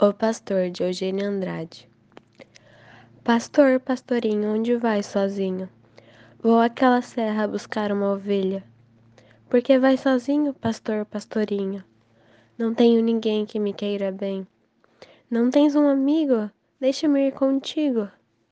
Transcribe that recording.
O Pastor de Eugênio Andrade. Pastor, pastorinho, onde vai sozinho? Vou àquela serra buscar uma ovelha. Por que vai sozinho, pastor, pastorinho? Não tenho ninguém que me queira bem. Não tens um amigo? Deixa-me ir contigo.